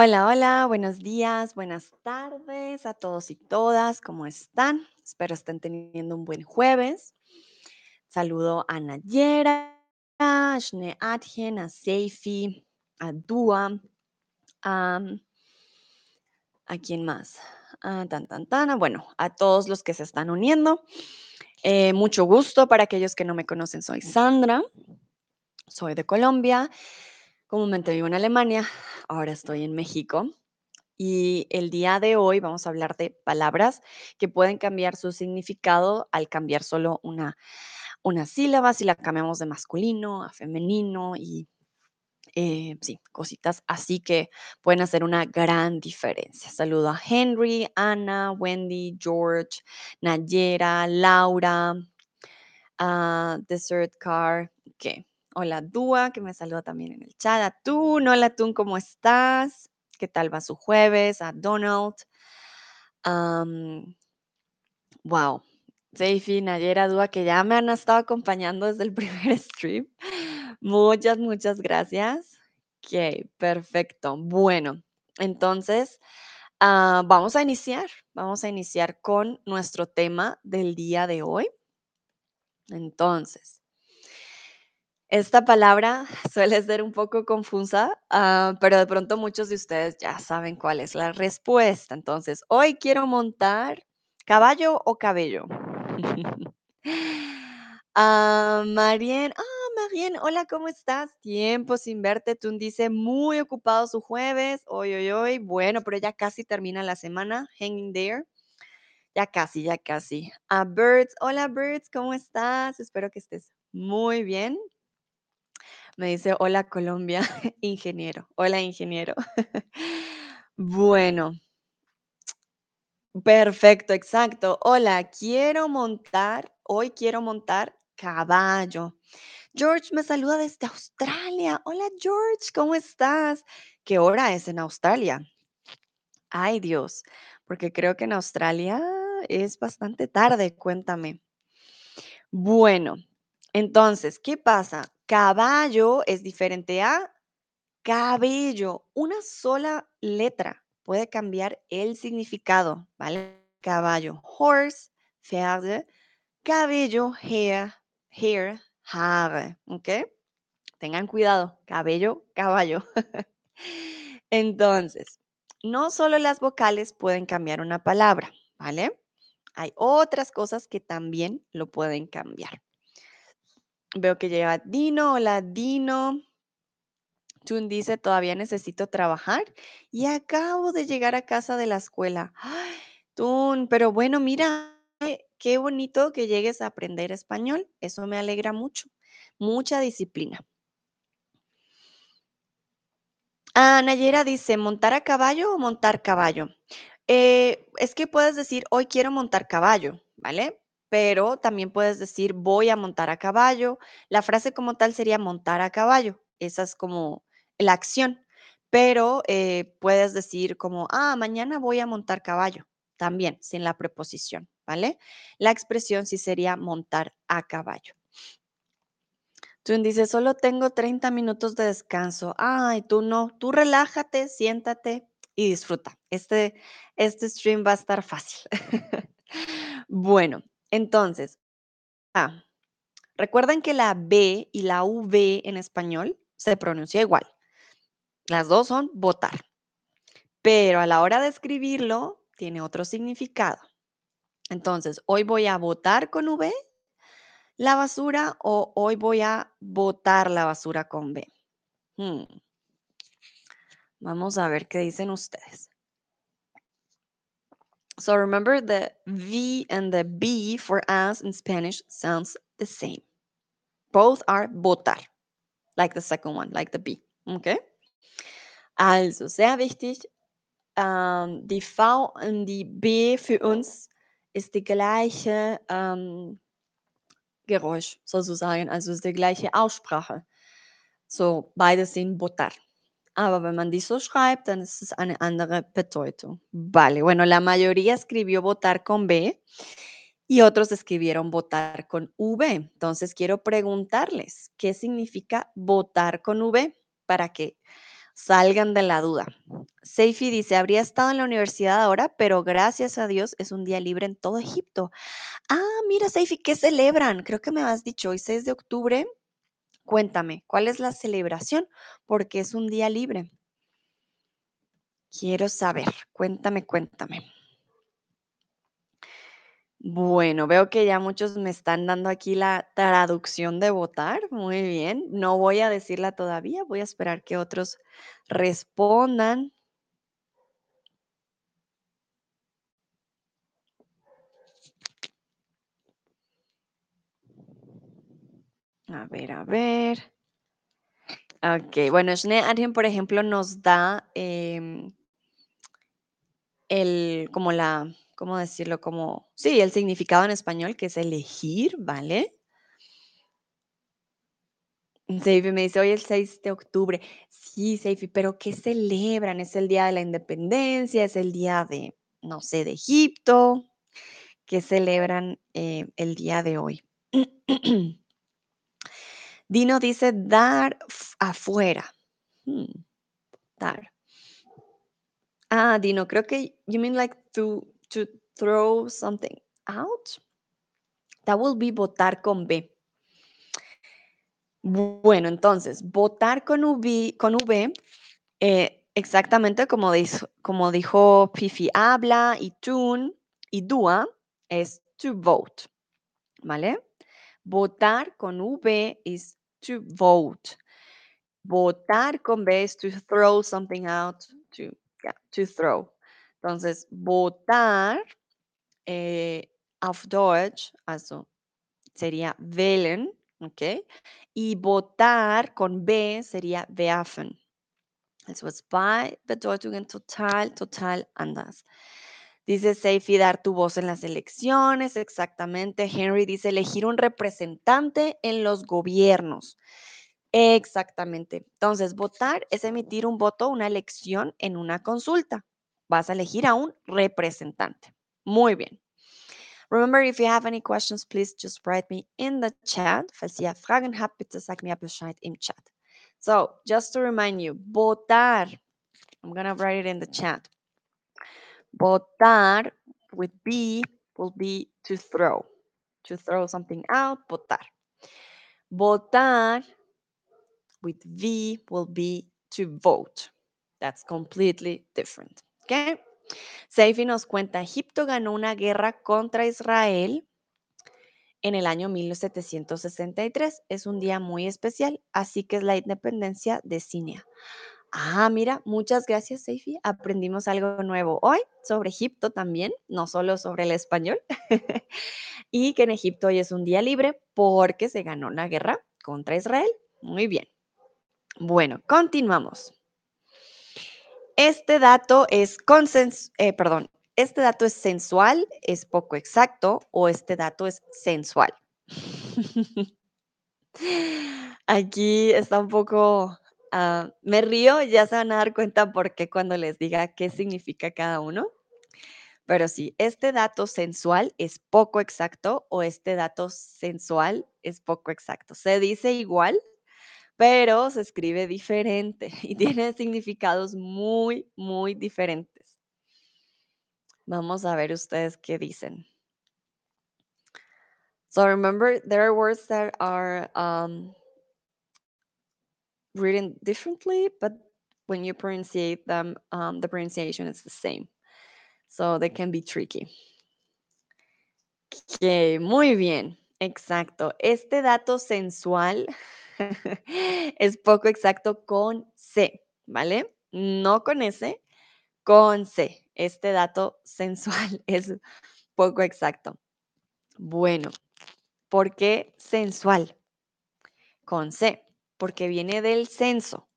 Hola, hola, buenos días, buenas tardes a todos y todas, ¿cómo están? Espero estén teniendo un buen jueves. Saludo a Nayera, a Shne a Seifi, a Dua, a, ¿a quién más? A tan, tan, tan, a- bueno, a todos los que se están uniendo. Eh, mucho gusto para aquellos que no me conocen, soy Sandra, soy de Colombia, comúnmente vivo en Alemania, ahora estoy en México. Y el día de hoy vamos a hablar de palabras que pueden cambiar su significado al cambiar solo una, una sílaba, si la cambiamos de masculino a femenino y eh, sí, cositas así que pueden hacer una gran diferencia. Saludo a Henry, Ana, Wendy, George, Nayera, Laura, a Desert Car, que hola Dua, que me saluda también en el chat, a Tun, hola Tun, ¿cómo estás? ¿Qué tal va su jueves? A Donald. Am, wow. Seifi, Nayera, Dua, que ya me han estado acompañando desde el primer stream. Muchas, muchas gracias. Ok, perfecto. Bueno, entonces ah, vamos a iniciar. Vamos a iniciar con nuestro tema del día de hoy. Entonces, esta palabra suele ser un poco confusa, ah, pero de pronto muchos de ustedes ya saben cuál es la respuesta. Entonces, hoy quiero montar caballo o cabello. Ah, Marien, ah, Marien, hola, ¿cómo estás? Tiempo sin verte. Tú dice muy ocupado su jueves. Hoy, hoy, hoy. Bueno, pero ya casi termina la semana. Hanging there. Ya casi, ya casi. A Birds, hola Birds, ¿cómo estás? Espero que estés muy bien. Me dice, hola Colombia, ingeniero. Hola ingeniero. Bueno, perfecto, exacto. Hola, quiero montar, hoy quiero montar caballo. George me saluda desde Australia. Hola George, ¿cómo estás? ¿Qué hora es en Australia? Ay Dios, porque creo que en Australia es bastante tarde, cuéntame. Bueno, entonces, ¿qué pasa? Caballo es diferente a cabello. Una sola letra puede cambiar el significado, ¿vale? Caballo, horse, Pferde, cabello, hair, hair, Haare, ¿ok? Tengan cuidado, cabello, caballo. Entonces, no solo las vocales pueden cambiar una palabra, ¿vale? Hay otras cosas que también lo pueden cambiar. Veo que llega Dino. Hola, Dino. Tun dice, todavía necesito trabajar y acabo de llegar a casa de la escuela. Tun, pero bueno, mira, qué bonito que llegues a aprender español. Eso me alegra mucho. Mucha disciplina. Ah, Nayera dice, ¿montar a caballo o montar caballo? Eh, es que puedes decir, hoy quiero montar caballo, ¿vale? Pero también puedes decir, voy a montar a caballo. La frase como tal sería montar a caballo. Esa es como la acción. Pero eh, puedes decir como, ah, mañana voy a montar caballo. También, sin la preposición, ¿vale? La expresión sí sería montar a caballo. Tú dices, solo tengo 30 minutos de descanso. Ay, tú no, tú relájate, siéntate y disfruta. Este, este stream va a estar fácil. bueno, entonces, ah, recuerden que la B y la V en español se pronuncia igual. Las dos son votar, pero a la hora de escribirlo tiene otro significado. Entonces, hoy voy a votar con V la basura o hoy voy a botar la basura con B. Hmm. Vamos a ver qué dicen ustedes. So remember the V and the B for us in Spanish sounds the same. Both are votar, like the second one, like the B. Okay? Also, sehr wichtig, ähm, die V und die B für uns ist die gleiche ähm, Geräusch sozusagen, also ist die gleiche Aussprache. So, beide sind votar. Aber wenn man die so schreibt, dann ist es eine andere. Vale, bueno, la mayoría escribió votar con B y otros escribieron votar con V. Entonces quiero preguntarles, ¿qué significa votar con V? Para que Salgan de la duda. Seifi dice, habría estado en la universidad ahora, pero gracias a Dios es un día libre en todo Egipto. Ah, mira, Seifi, ¿qué celebran? Creo que me has dicho hoy 6 de octubre. Cuéntame, ¿cuál es la celebración? Porque es un día libre. Quiero saber, cuéntame, cuéntame. Bueno, veo que ya muchos me están dando aquí la traducción de votar. Muy bien. No voy a decirla todavía, voy a esperar que otros respondan. A ver, a ver. Ok, bueno, Schnee Adyen, por ejemplo, nos da em, el, como la, ¿cómo decirlo? Como, sí, el significado en español, que es elegir, ¿vale? Seifi me dice, hoy el 6 de octubre. Sí, Seifi, pero ¿qué celebran? ¿Es el día de la independencia? ¿Es el día de, no sé, de Egipto? ¿Qué celebran eh, el día de hoy? Dino dice dar afuera. Hmm, dar. Ah, Dino, creo que you mean like to, to throw something out. That will be votar con B. Bueno, entonces, votar con V, con v eh, exactamente como dijo, como dijo Pifi habla y tune y dua es to vote, ¿vale? Votar con V is to vote. Votar con B es to throw something out, to, yeah, to throw. Entonces, votar eh, auf Deutsch, also sería wählen, ¿ok? Y votar con B sería werfen. Also es zwei Bedeutungen total, total anders. Dice Seifi, dar tu voz en las elecciones, exactamente. Henry dice, elegir un representante en los gobiernos. Exactamente. Entonces, votar es emitir un voto, una elección en una consulta. Vas a elegir a un representante. Muy bien. Remember, if you have any questions, please just write me in the chat. Falls ihr Fragen habt, bitte sagt mir Bescheid im Chat. So, just to remind you, votar. I'm going to write it in the chat. Votar with B will be to throw. To throw something out, votar. Votar with V will be to vote. That's completely different. Okay? Seifi nos cuenta, Egipto ganó una guerra contra Israel en el año 1763. Es un día muy especial, así que es la independencia de Sinia. Ah, mira, muchas gracias, Seifi. Aprendimos algo nuevo hoy sobre Egipto también, no solo sobre el español. y que en Egipto hoy es un día libre porque se ganó la guerra contra Israel. Muy bien. Bueno, continuamos. Este dato es consens eh, perdón, este dato es sensual, es poco exacto o este dato es sensual. Aquí está un poco, ah, me río, ya se van a dar cuenta por qué cuando les diga qué significa cada uno. Pero sí, este dato sensual es poco exacto o este dato sensual es poco exacto. Se dice igual, pero se escribe diferente y tiene significados muy, muy diferentes. Vamos a ver ustedes qué dicen. So remember, there are words that are um, written differently, but when you pronunciate them, um, the pronunciation is the same. So they can be tricky. Ok, muy bien, exacto. Este dato sensual es poco exacto con C, ¿vale? No con S, con C. Este dato sensual es poco exacto. Bueno, ¿por qué sensual? Con C, porque viene del censo.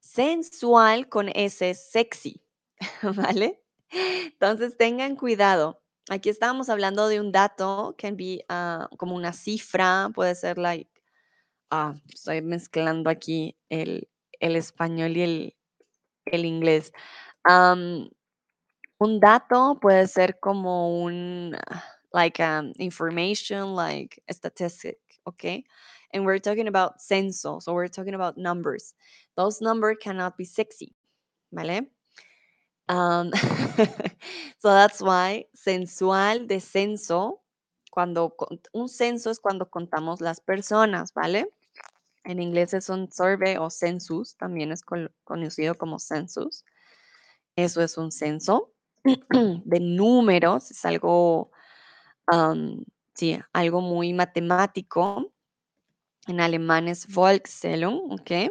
Sensual con S sexy, ¿vale? Entonces tengan cuidado. Aquí estábamos hablando de un dato, can be ah, como una cifra, puede ser like, ah, estoy mezclando aquí el, el español y el, el inglés. Un dato puede ser como un, ah, like um, information, like statistic, okay? And we're talking about censo, so we're talking about numbers. Those numbers cannot be sexy, ¿vale? Um, so that's why sensual de censo, cuando un censo es cuando contamos las personas, ¿vale? En inglés es un survey o census, también es conocido como census. Eso es un censo de números, es algo, sí, algo muy matemático. En alemán es Volkszählung, ¿ok?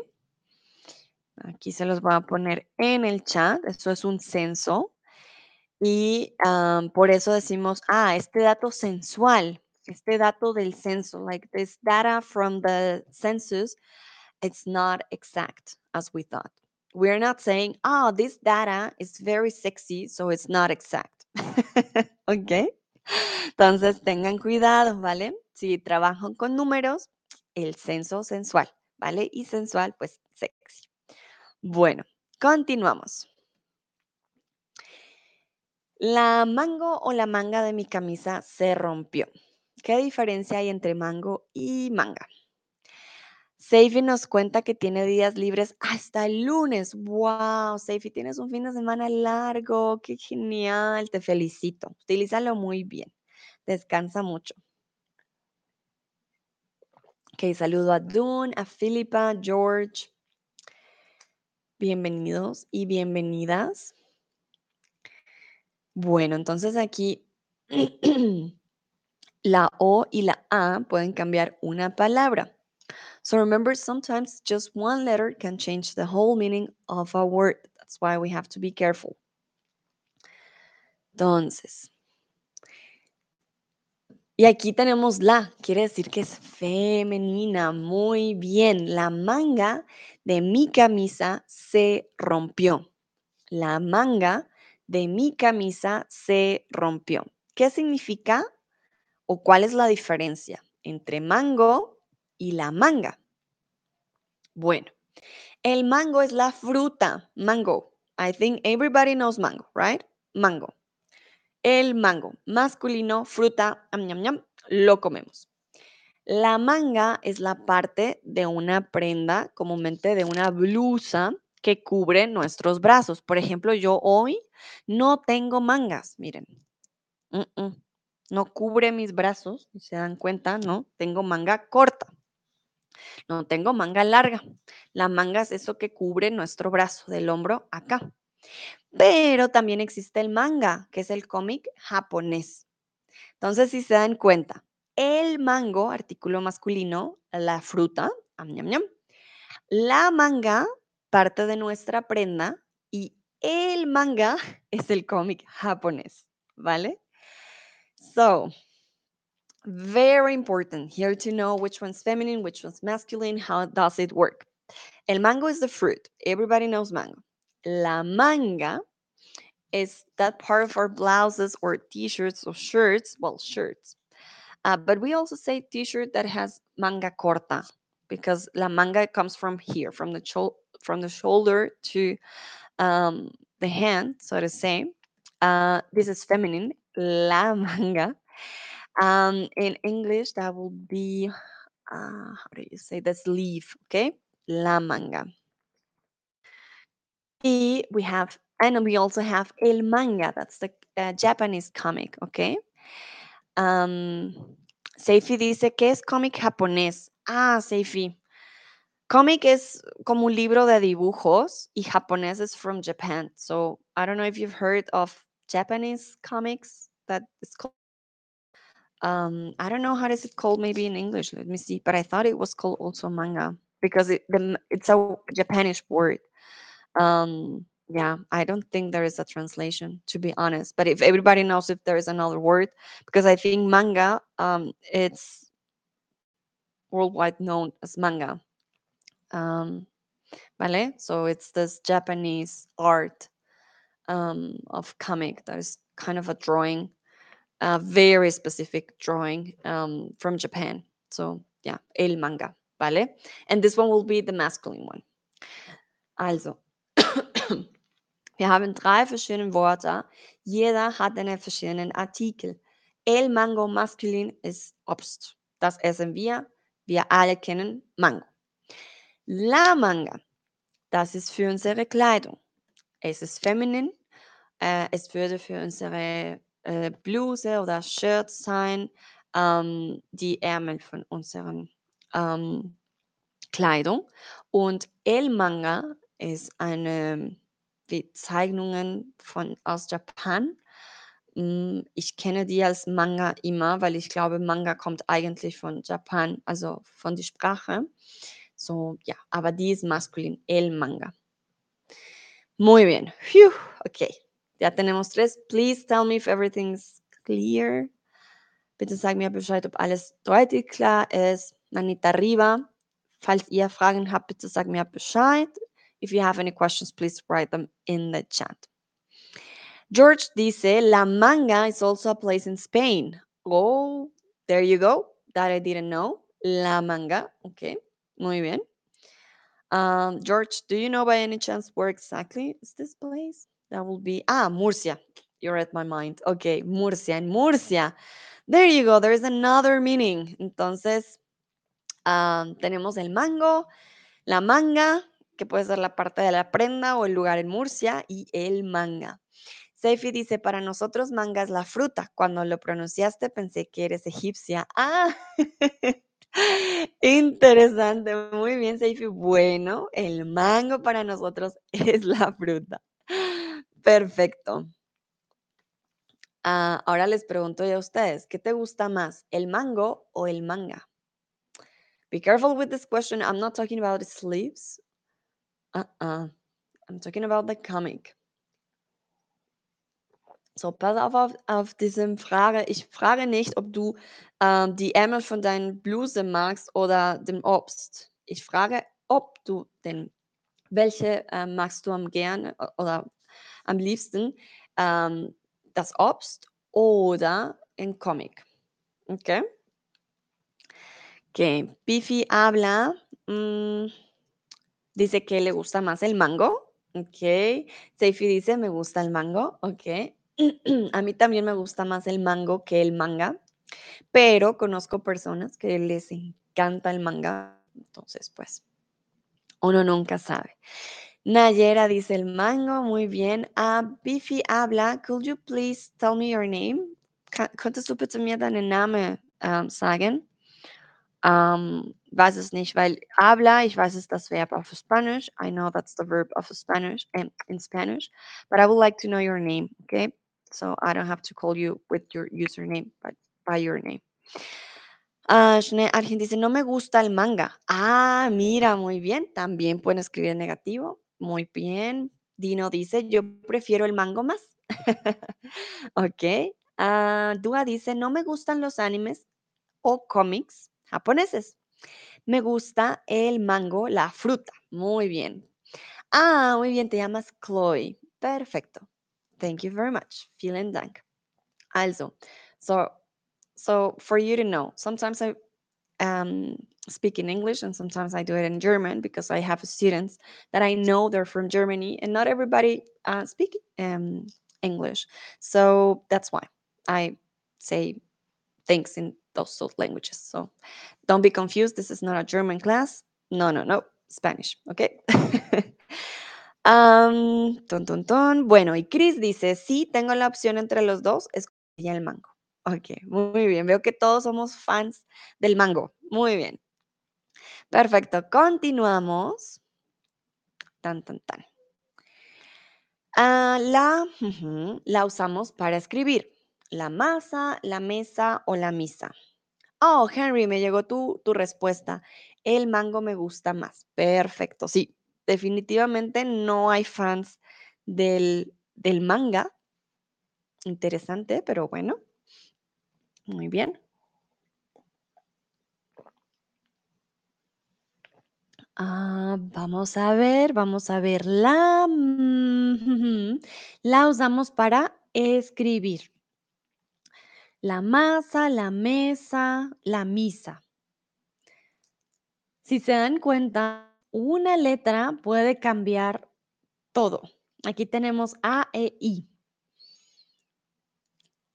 Aquí se los voy a poner en el chat. Eso es un censo. Y por eso decimos, ah, este dato sensual, este dato del censo, like this data from the census, it's not exact as we thought. We're not saying, oh, this data is very sexy, so it's not exact. ¿Ok? Entonces tengan cuidado, ¿vale? Si trabajan con números, el censo sensual, ¿vale? Y sensual, pues sexy. Bueno, continuamos. La mango o la manga de mi camisa se rompió. ¿Qué diferencia hay entre mango y manga? Seifi nos cuenta que tiene días libres hasta el lunes. ¡Wow! Seifi, tienes un fin de semana largo. ¡Qué genial! Te felicito. Utilízalo muy bien. Descansa mucho. Ok, saludo a Dune, a Philippa, George. Bienvenidos y bienvenidas. Bueno, entonces aquí la O y la A pueden cambiar una palabra. So remember, sometimes just one letter can change the whole meaning of a word. That's why we have to be careful. Entonces, y aquí tenemos la, quiere decir que es femenina. Muy bien, la manga de mi camisa se rompió. La manga de mi camisa se rompió. ¿Qué significa o cuál es la diferencia entre mango y la manga? Bueno, el mango es la fruta, mango. I think everybody knows mango, right? Mango. El mango, masculino, fruta, lo comemos. La manga es la parte de una prenda, comúnmente de una blusa que cubre nuestros brazos. Por ejemplo, yo hoy no tengo mangas, miren. No cubre mis brazos, se dan cuenta, ¿no? Tengo manga corta. No tengo manga larga. La manga es eso que cubre nuestro brazo, del hombro acá. Pero también existe el manga, que es el cómic japonés. Entonces, si se dan cuenta, el mango, artículo masculino, la fruta, la manga parte de nuestra prenda y el manga es el cómic japonés, ¿vale? So, very important here to know which one's feminine, which one's masculine, how does it work. El mango is the fruit. Everybody knows mango. La manga is that part of our blouses or t-shirts or shirts, well, shirts. Uh, but we also say t-shirt that has manga corta because la manga comes from here, from the from the shoulder to um, the hand, so to say. Uh, this is feminine, la manga. Um, in English, that will be, uh, how do you say the sleeve, okay? La manga. Y we have, and we also have el manga, that's the uh, Japanese comic, okay? Um, Seifi dice que es cómic japonés. Ah, Seifi, Comic is como un libro de dibujos y japonés is from Japan. So I don't know if you've heard of Japanese comics that is called. Um, I don't know how is it called maybe in English. Let me see. But I thought it was called also manga because it, the, it's a Japanese word. Um, yeah, I don't think there is a translation to be honest. But if everybody knows if there is another word, because I think manga, um, it's worldwide known as manga. Um, ¿Vale? So it's this Japanese art um, of comic that is kind of a drawing, a very specific drawing um, from Japan. So yeah, el manga, ¿vale? And this one will be the masculine one. Also, wir haben drei verschiedene Wörter. Jeder hat einen verschiedenen Artikel. El Mango maskulin ist Obst. Das essen wir. Wir alle kennen Mango. La manga. das ist für unsere Kleidung. Es ist feminin. Äh, es würde für unsere äh, Bluse oder Shirt sein, ähm, die Ärmel von unseren ähm, Kleidung. Und El Manga ist eine wie Zeichnungen von aus Japan. Hm, ich kenne die als Manga immer, weil ich glaube, Manga kommt eigentlich von Japan, also von der Sprache. So, ja, aber die ist maskulin, el manga. Muy bien. Phew, ok. Ya tenemos tres. Please tell me if everything's clear. Bitte sag mir Bescheid, ob alles deutlich klar ist. Manita arriba. Falls ihr Fragen habt, bitte sag mir Bescheid. If you have any questions, please write them in the chat. George dice, La Manga is also a place in Spain. Oh, there you go. That I didn't know. La Manga. Okay, muy bien. Um, George, do you know by any chance where exactly is this place? That will be, ah, Murcia. You're at my mind. Okay, Murcia. And Murcia. There you go. There's another meaning. Entonces, um, tenemos el mango, la manga, que puede ser la parte de la prenda o el lugar en Murcia, y el manga. Seifi dice, para nosotros manga es la fruta. Cuando lo pronunciaste pensé que eres egipcia. Ah, interesante. Muy bien, Seifi. Bueno, el mango para nosotros es la fruta. Perfecto. Ah, ahora les pregunto yo a ustedes, ¿qué te gusta más, el mango o el manga? Be careful with this question. I'm not talking about sleeves. Uh-uh. I'm talking about the comic. So, pass auf, auf auf diese Frage. Ich frage nicht, ob du, ähm, die Ärmel von deinen Bluse magst oder dem Obst. Ich frage, ob du den welche, ähm, magst du am gerne oder am liebsten, ähm, das Obst oder ein Comic? Okay. Okay, Bifi habla, mm, dice que le gusta más el mango. Ok. Seifi dice, me gusta el mango. Ok. A mí también me gusta más el mango que el manga, pero conozco personas que les encanta el manga, entonces pues uno nunca sabe. Nayera dice el mango, muy bien. Ah, Bifi habla, could you please tell me your name? Könntest du bitte sagen? Weiß es nicht, weil habla, ich weiß es das Verb of Spanish. I know that's the verb of Spanish um, in Spanish, but I would like to know your name, okay? So I don't have to call you with your username, but by your name. Ah, alguien dice, no me gusta el manga. Ah, mira, muy bien. También pueden escribir en negativo. Muy bien. Dino dice, yo prefiero el mango más. ok. Ah, Dua dice, no me gustan los animes o cómics japoneses. Me gusta el mango, la fruta. Muy bien. Ah, muy bien, te llamas Chloe. Perfecto. Thank you very much. Vielen Dank. Also, so so for you to know, sometimes I um, speak in English and sometimes I do it in German because I have students that I know they're from Germany and not everybody uh, speak um, English. So that's why I say things in those languages. So don't be confused. This is not a German class. No, no, no. Spanish. Okay. um, ton, ton, ton. Bueno, y Chris dice: Sí, tengo la opción entre los dos. Escogería el mango. Ok, muy bien. Veo que todos somos fans del mango. Muy bien. Perfecto. Continuamos. Tan, tan, tan. Ah, la, la usamos para escribir. La masa, la mesa o la misa. Oh, Henry, me llegó tu, tu respuesta. El mango me gusta más. Perfecto, sí. Definitivamente no hay fans del, del manga. Interesante, pero bueno. Muy bien. Ah, vamos a ver, vamos a ver. La, la usamos para escribir. La masa, la mesa, la misa. Si se dan cuenta, una letra puede cambiar todo. Aquí tenemos A, E, I.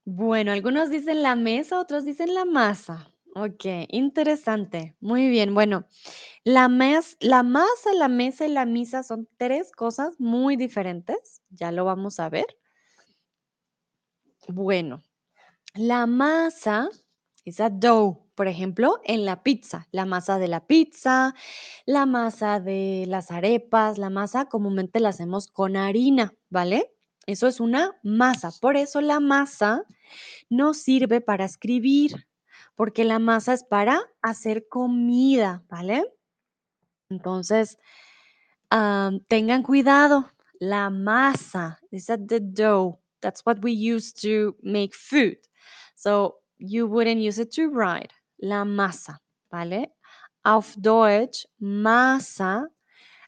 Bueno, algunos dicen la mesa, otros dicen la masa. Okey, interesante. Muy bien. Bueno, la mes la masa, la mesa y la misa son 3 cosas muy diferentes, ya lo vamos a ver. Bueno, la masa es a dough, por ejemplo, en la pizza, la masa de la pizza, la masa de las arepas, la masa comúnmente la hacemos con harina, ¿vale? Eso es una masa. Por eso la masa no sirve para escribir, porque la masa es para hacer comida, ¿vale? Entonces, am, tengan cuidado. La masa is that the dough. That's what we use to make food. So you wouldn't use it to write. La masa, ¿vale? Auf Deutsch, Masa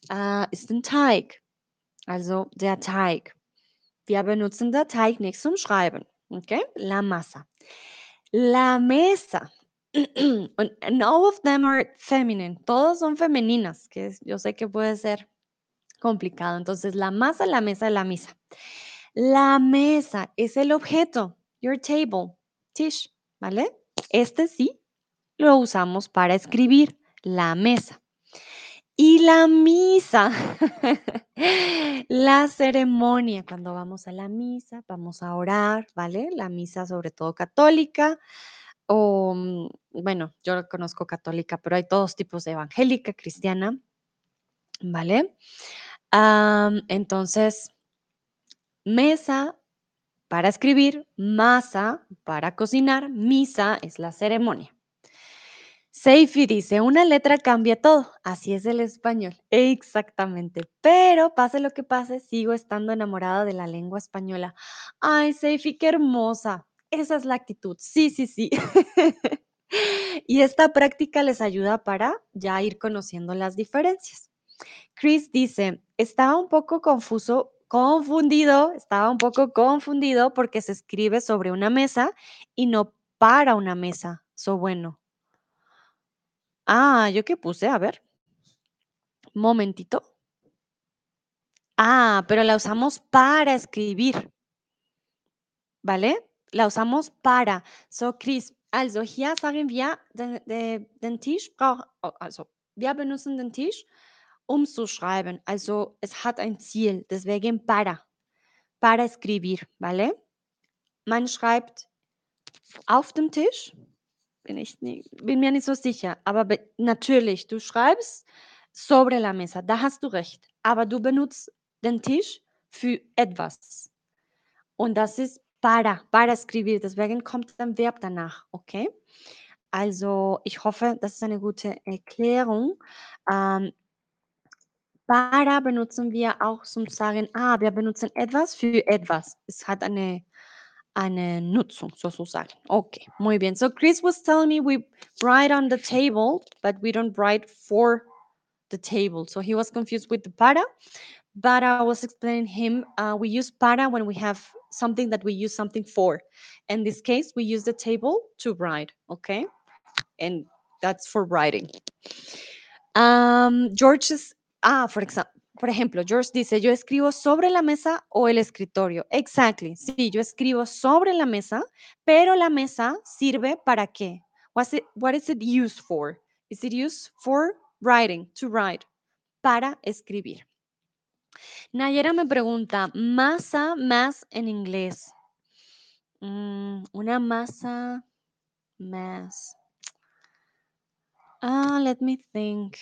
äh, ist ein Teig, also der Teig. Wir benutzen der Teig nicht zum Schreiben. Okay? La masa. La mesa. and all of them are feminine. Todos son femeninas, que yo sé que puede ser complicado. Entonces, la masa, la mesa, la misa. La mesa es el objeto, your table, ¿vale? Este sí lo usamos para escribir, la mesa. Y la misa, la ceremonia, cuando vamos a la misa, vamos a orar, ¿vale? La misa sobre todo católica, o mm, bueno, yo la conozco católica, pero hay todos tipos de evangélica, cristiana, ¿vale? Entonces, mesa para escribir, masa para cocinar, misa es la ceremonia. Seifi dice, una letra cambia todo. Así es el español. Exactamente. Pero pase lo que pase, sigo estando enamorada de la lengua española. Ay, Seifi, qué hermosa. Esa es la actitud. Sí, sí, sí. y esta práctica les ayuda para ya ir conociendo las diferencias. Chris dice, estaba un poco confuso, confundido, estaba un poco confundido porque se escribe sobre una mesa y no para una mesa. So bueno. Ah, ¿yo qué puse? A ver, momentito. Ah, pero la usamos para escribir, ¿vale? La usamos para. So, Chris, also hier sagen wir, den, de- den Tisch oh, also wir benutzen den Tisch, um zu schreiben. Also es hat ein Ziel, deswegen para, para escribir, ¿vale? Man schreibt auf dem Tisch, bin ich nie, bin mir nicht so sicher, aber be- natürlich, du schreibst sobre la mesa, da hast du recht, aber du benutzt den Tisch für etwas. Und das ist para, para escribir, deswegen kommt ein Verb danach, okay? Also, ich hoffe, das ist eine gute Erklärung. Ähm, para benutzen wir auch zum Sagen, ah, wir benutzen etwas für etwas. Es hat eine, eine Nutzung sozusagen. Okay, muy bien. So Chris was telling me we write on the table, but we don't write for the table. So he was confused with the para, but I was explaining him uh, we use para when we have something that we use something for. In this case, we use the table to write, okay? And that's for writing. Um, George ah, por ejemplo, George dice, yo escribo sobre la mesa o el escritorio. Exactly. Sí, yo escribo sobre la mesa, pero la mesa sirve para qué? What is it used for? Is it used for writing, to write, para escribir? Nayera me pregunta, masa, más en inglés. Mm, una masa, más. Ah, let me think.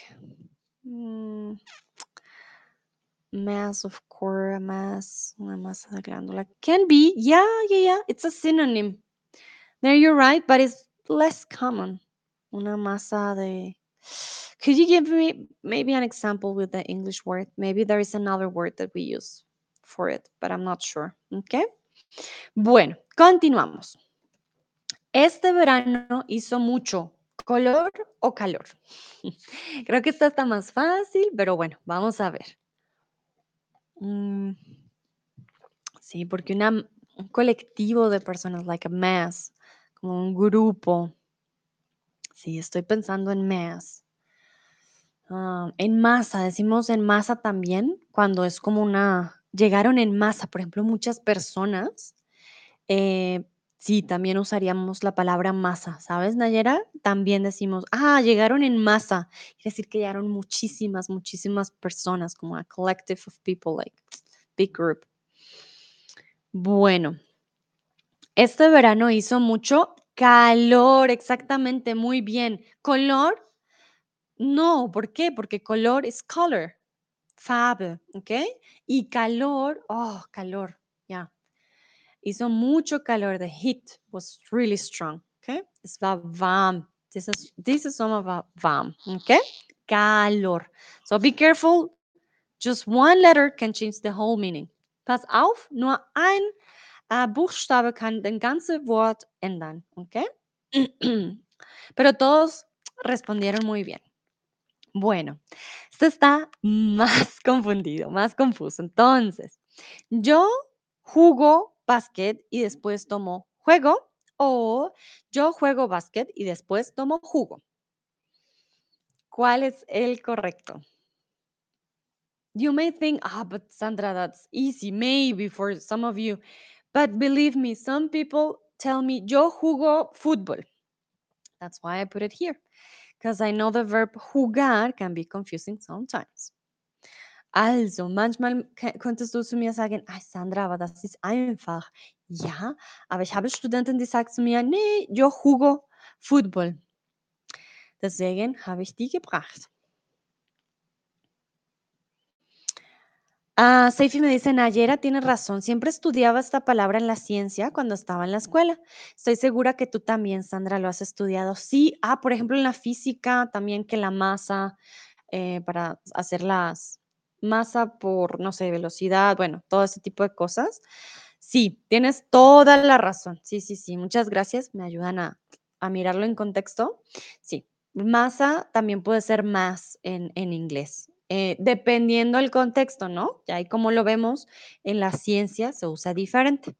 Mm, mass of core, mass, una masa de glándula. Can be, yeah, yeah, yeah. It's a synonym. There you're right, but it's less common. Una masa de. Could you give me maybe an example with the English word? Maybe there is another word that we use for it, but I'm not sure. Okay. Bueno, continuamos. Este verano hizo mucho color o calor. Creo que esta está más fácil, pero bueno, vamos a ver. Mm, sí, porque un colectivo de personas, like a mass, como un grupo. Sí, estoy pensando en mass. Ah, en masa, decimos en masa también cuando es como una, llegaron en masa, por ejemplo, muchas personas. eh, Sí, también usaríamos la palabra masa, ¿sabes, Nayera? También decimos, ah, llegaron en masa. Quiere decir que llegaron muchísimas, muchísimas personas, como a collective of people, like big group. Bueno, este verano hizo mucho calor, exactamente, muy bien. ¿Color? No, ¿por qué? Porque color es color, Farbe, ¿ok? Y calor, oh, calor, ya. Hizo mucho calor. The heat was really strong, ¿ok? Es war warm. Dieses, diese Sommer war warm, ¿ok? Calor. So be careful. Just one letter can change the whole meaning. Pass auf, nur ein äh, Buchstabe kann den ganze Wort ändern, ¿ok? Pero todos respondieron muy bien. Bueno, esto está más confundido, más confuso. Entonces, yo jugo básquet y después tomo juego o yo juego básquet y después tomo jugo. ¿Cuál es el correcto? You may think, ah, but Sandra, that's easy, maybe for some of you. But believe me, some people tell me, yo jugo fútbol. That's why I put it here, because I know the verb jugar can be confusing sometimes. Also, manchmal könntest du zu mir sagen: „Ay, Sandra, aber das ist einfach.“ Ja, aber ich habe Studenten, die sagen zu mir: „Ne, yo jugo fútbol.“ Deswegen habe ich die gebracht. Ah, Seifi me dice: "Nayera tiene razón, siempre estudiaba esta palabra en la ciencia cuando estaba en la escuela. Estoy segura que tú también, Sandra, lo has estudiado". Sí, ah, por ejemplo, en la física también que la masa, eh, para hacer las masa por, no sé, velocidad, bueno, todo ese tipo de cosas. Sí, tienes toda la razón. Sí, sí, sí, muchas gracias, me ayudan a a mirarlo en contexto. Sí, masa también puede ser más en en inglés, eh, dependiendo el contexto, ¿no? Ya ahí como lo vemos en la ciencia se usa diferente.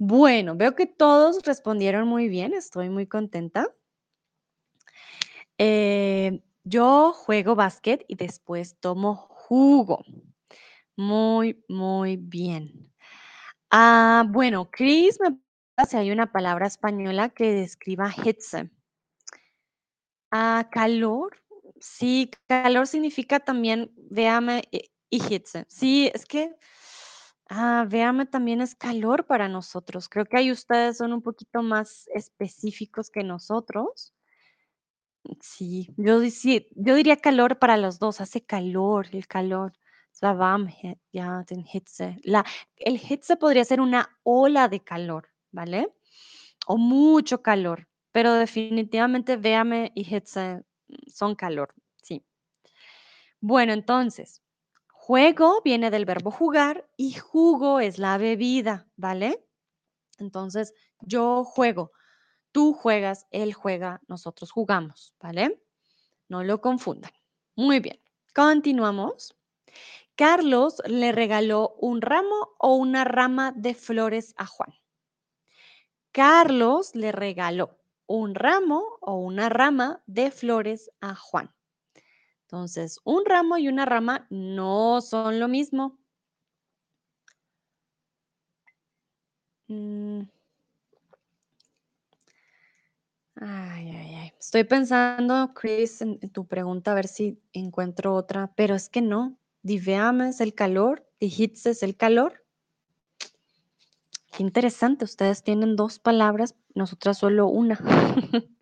Bueno, veo que todos respondieron muy bien, estoy muy contenta. Eh, yo juego básquet y después tomo jugo. Muy, muy bien. Ah, bueno, Chris me si hay una palabra española que describa Hitze. Ah, calor. Sí, calor significa también Wärme y y Hitze. Sí, es que, ah, Wärme también es calor para nosotros. Creo que ahí ustedes son un poquito más específicos que nosotros. Sí, yo yo diría calor para los 2, hace calor, el calor. La el Hitze podría ser una ola de calor, ¿vale? O mucho calor, pero definitivamente Wärme y Hitze son calor, sí. Bueno, entonces, juego viene del verbo jugar y jugo es la bebida, ¿vale? Entonces, yo juego, tú juegas, él juega, nosotros jugamos, ¿vale? No lo confundan. Muy bien, continuamos. Carlos le regaló un ramo o una rama de flores a Juan. Carlos le regaló un ramo o una rama de flores a Juan. Entonces, un ramo y una rama no son lo mismo. Mm. Ay, ay, ay. Estoy pensando, Chris, en, tu pregunta, a ver si encuentro otra, pero es que no. Die Wärme es el calor, es el calor. Qué interesante, ustedes tienen dos palabras, nosotras solo una.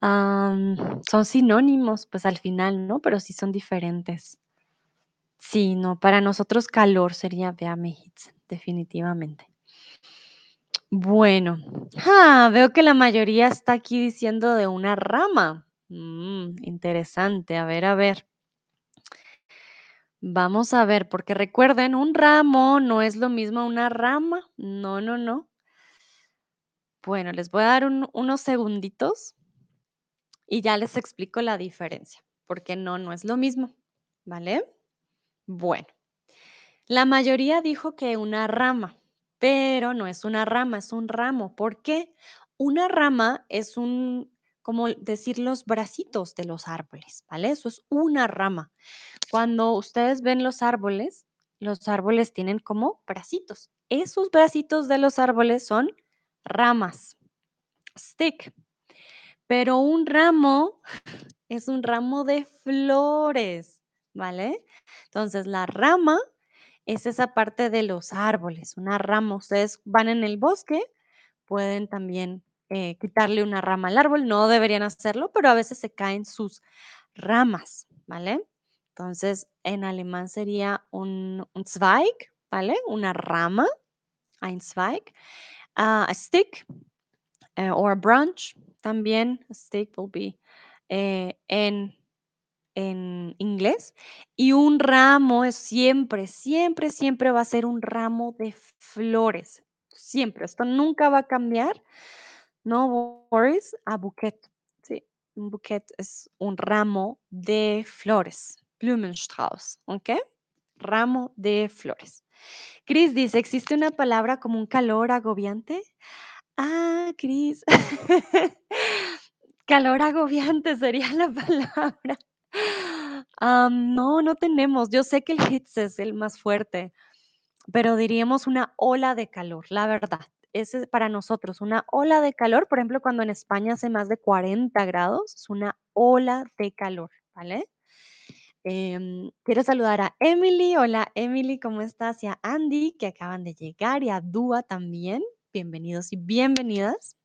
Son sinónimos, pues al final, ¿no? Pero sí son diferentes. Sí, no, para nosotros calor sería Hitze, definitivamente. Bueno, veo que la mayoría está aquí diciendo de una rama. Mm, interesante, a ver, a ver. Vamos a ver, porque recuerden, un ramo no es lo mismo una rama. No, no, no. Bueno, les voy a dar un- unos segunditos y ya les explico la diferencia, porque no, no es lo mismo, ¿vale? Bueno, la mayoría dijo que una rama, pero no es una rama, es un ramo. ¿Por qué? Una rama es un, como decir, los bracitos de los árboles, ¿vale? Eso es una rama. Cuando ustedes ven los árboles, los árboles tienen como bracitos. Esos bracitos de los árboles son ramas, stick. Pero un ramo es un ramo de flores, ¿vale? Entonces, la rama es esa parte de los árboles, una rama. Ustedes van en el bosque, pueden también eh, quitarle una rama al árbol, no deberían hacerlo, pero a veces se caen sus ramas, ¿vale? Entonces, en alemán sería un, un Zweig, ¿vale? Una rama, ein Zweig, ah, a stick eh, or a branch, también a stick will be eh, en, en inglés. Y un ramo es siempre, siempre, siempre va a ser un ramo de flores. Siempre, esto nunca va a cambiar. No worries, a bouquet. Sí, un bouquet es un ramo de flores. Blumenstrauß, ¿ok? Ramo de flores. Cris dice, ¿existe una palabra como un calor agobiante? Ah, Cris. calor agobiante sería la palabra. No, no tenemos. Yo sé que el Hitze es el más fuerte, pero diríamos una ola de calor, la verdad. Ese es para nosotros una ola de calor. Por ejemplo, cuando en España hace más de 40 grados, es una ola de calor, ¿vale? Em, quiero saludar a Emily. Hola Emily, ¿cómo estás? Y a Andy, que acaban de llegar, y a Dua también. Bienvenidos y bienvenidas.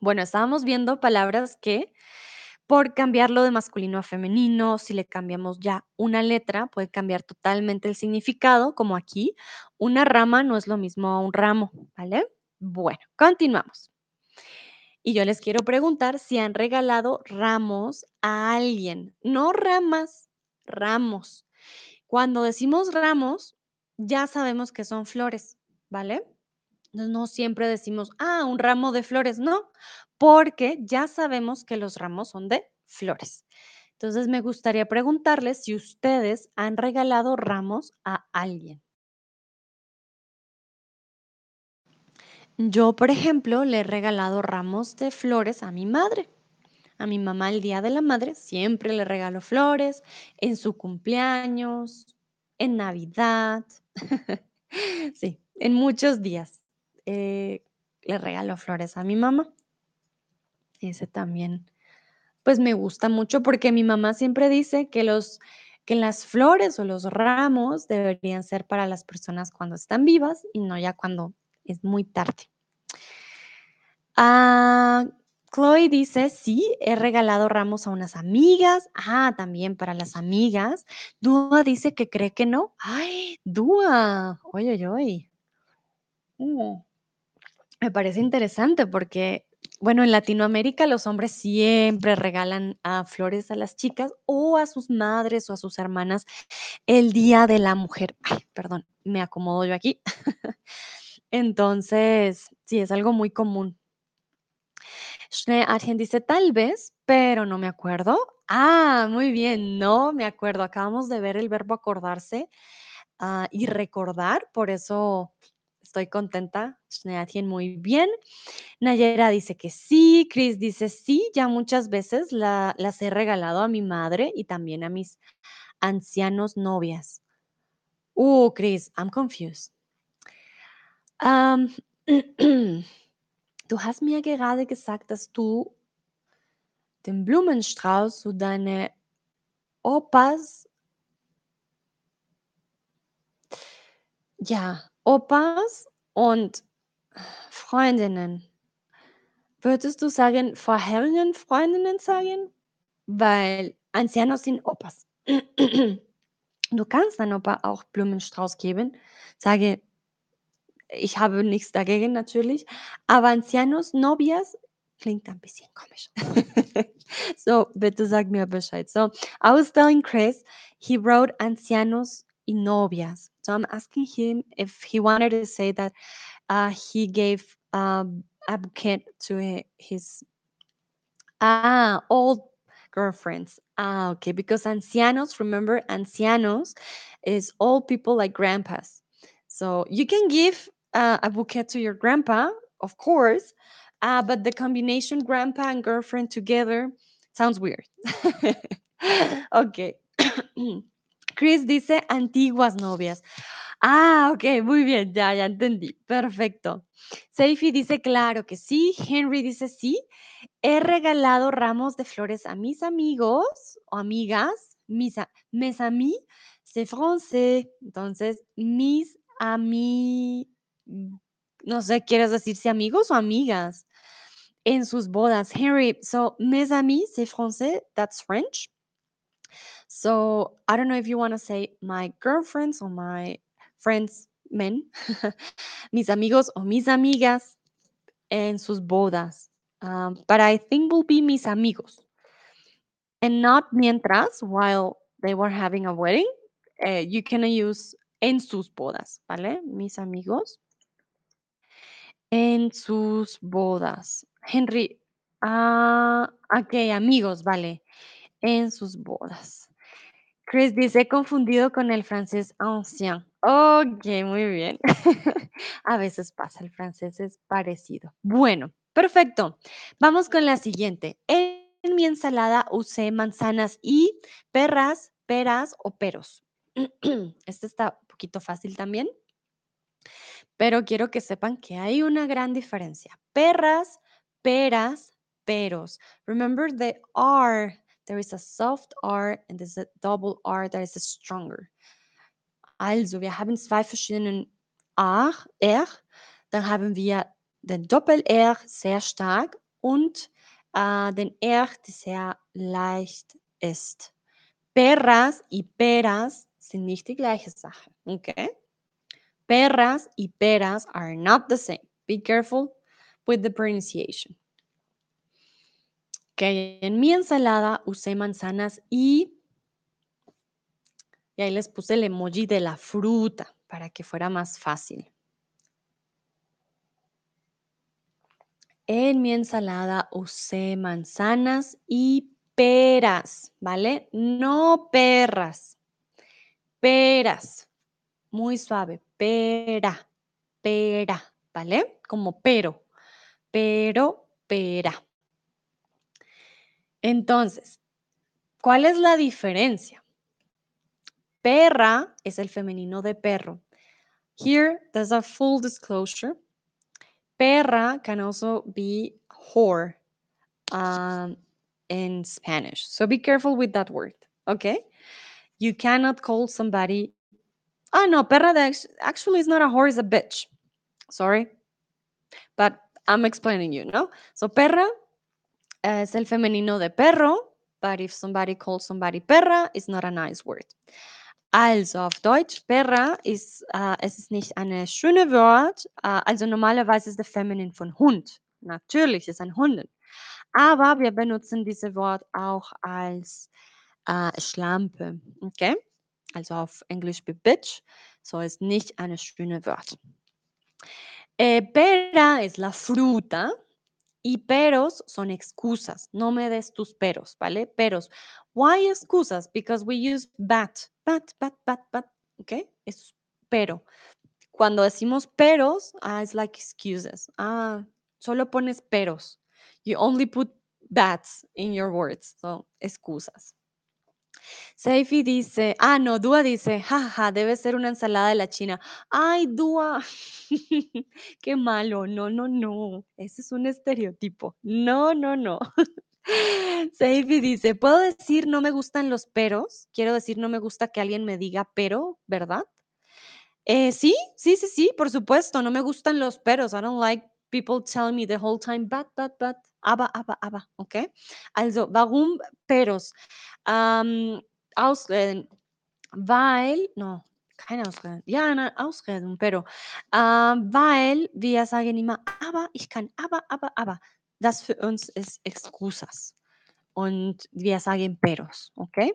Bueno, estábamos viendo palabras que por cambiarlo de masculino a femenino, si le cambiamos ya una letra, puede cambiar totalmente el significado, como aquí, una rama no es lo mismo a un ramo, ¿vale? Bueno, continuamos. Y yo les quiero preguntar si han regalado ramos a alguien, no ramas, ramos. Cuando decimos ramos, ya sabemos que son flores, ¿vale? No siempre decimos, ah, un ramo de flores, no, porque ya sabemos que los ramos son de flores. Entonces me gustaría preguntarles si ustedes han regalado ramos a alguien. Yo, por ejemplo, le he regalado ramos de flores a mi madre. A mi mamá el Día de la Madre siempre le regalo flores, en su cumpleaños, en Navidad, sí, en muchos días eh, le regalo flores a mi mamá. Ese también, pues me gusta mucho porque mi mamá siempre dice que los que las flores o los ramos deberían ser para las personas cuando están vivas y no ya cuando es muy tarde. Ah, Chloe dice, sí, he regalado ramos a unas amigas. Ah, también para las amigas. Dúa dice que cree que no. Ay, Dúa. Oye, oye. Uh, me parece interesante porque, bueno, en Latinoamérica los hombres siempre regalan flores a las chicas o a sus madres o a sus hermanas el Día de la Mujer. Ay, perdón, me acomodo yo aquí. Entonces, sí, es algo muy común. Schnee dice tal vez, pero no me acuerdo. Ah, muy bien, no me acuerdo. Acabamos de ver el verbo acordarse ah, y recordar, por eso estoy contenta. Muy bien. Nayera dice que sí. Chris dice sí, ya muchas veces las he regalado a mi madre y también a mis ancianos novias. Uh, Chris, I'm confused. Um, Du hast mir gerade gesagt, dass du den Blumenstrauß zu deine Opas ja, Opas und Freundinnen. Würdest du sagen, vorherigen Freundinnen sagen? Weil Ancianos sind Opas. Du kannst deinem Opa auch Blumenstrauß geben. Sage ich habe nichts dagegen natürlich, aber ancianos novias klingt ein bisschen komisch. so, bitte sag mir Bescheid. So, I was telling Chris, he wrote ancianos y novias. So I'm asking him if he wanted to say that uh, he gave um, a bouquet to his ah old girlfriends. Ah, okay, because ancianos, remember, ancianos is old people like grandpas. So you can give uh, a bouquet to your grandpa, of course, uh, but the combination grandpa and girlfriend together sounds weird. ok. Chris dice antiguas novias. Ah, ok, muy bien, ya, ya entendí. Perfecto. Seifi dice, claro que sí. Henry dice, sí. He regalado ramos de flores a mis amigos o amigas. Mis, mes amis, c'est français. Entonces, mis amis, no sé, ¿quieres decir si amigos o amigas? En sus bodas. Henry, so mes amis, c'est français. That's French. So I don't know if you want to say my girlfriends or my friends, men, mis amigos o mis amigas en sus bodas. Um, but I think will be mis amigos and not mientras while they were having a wedding. Uh, you can use en sus bodas, ¿vale? Mis amigos en sus bodas. Henry, ah, ok, amigos, vale, en sus bodas. Chris dice, "He confundido con el francés ancien. Ok, muy bien. A veces pasa, el francés es parecido. Bueno, perfecto. Vamos con la siguiente. En mi ensalada usé manzanas y perras, peras o peros. Este está un poquito fácil también, pero quiero que sepan que hay una gran diferencia. Perras, peras, peros. Remember the R There is a soft R and there's a double R that is stronger. Also, wir haben zwei verschiedene R, R. Dann haben wir den Doppel-R sehr stark und äh, den R, der sehr leicht ist. Perras y peras sind nicht die gleiche Sache, okay? Perras y peras are not the same. Be careful with the pronunciation. Que en mi ensalada usé manzanas y, y ahí les puse el emoji de la fruta para que fuera más fácil. En mi ensalada usé manzanas y peras, ¿vale? No perras, peras. Muy suave, pera, pera, ¿vale? Como pero, pero, pera. Entonces, ¿cuál es la diferencia? Perra es el femenino de perro. Here, there's a full disclosure. Perra can also be whore um, in Spanish. So be careful with that word, okay? You cannot call somebody, oh no, perra de- actually is not a whore, is a bitch. Sorry. But I'm explaining you, no? So perra es el femenino de perro, but if somebody calls somebody perra, it's not a nice word. Also auf Deutsch, perra ist, äh, es ist nicht eine schöne Wort, äh, also normalerweise ist der Feminin von Hund. Natürlich ist ein Hunden. Aber wir benutzen dieses Wort auch als äh, Schlampe, okay? Also auf Englisch wie bitch, so ist nicht eine schöne Wort. Eh, pera es la fruta y peros son excusas. No me des tus peros, ¿vale? Peros. Why excusas? Because we use bat, bat, bat, bat, bat, ¿ok? Es pero. Cuando decimos peros, ah, it's like excuses. Ah, solo pones peros. You only put bats in your words, so excusas. Seifi dice, ah, no, Dua dice, jaja, debe ser una ensalada de la China. Ay, Dua, qué malo, no, no, no, ese es un estereotipo. No, no, no. Seifi dice, ¿puedo decir no me gustan los peros? Quiero decir no me gusta que alguien me diga pero, ¿verdad? Eh, sí, sí, sí, sí, por supuesto, no me gustan los peros. I don't like people telling me the whole time, but, but, but, aber, aber, aber, okay? Also, warum peros? Ähm, Ausreden, weil, no, keine Ausreden, ja, eine Ausreden, pero, ähm, weil wir sagen immer, aber, ich kann, aber, aber, aber. Das für uns ist excusas. Und wir sagen peros, okay?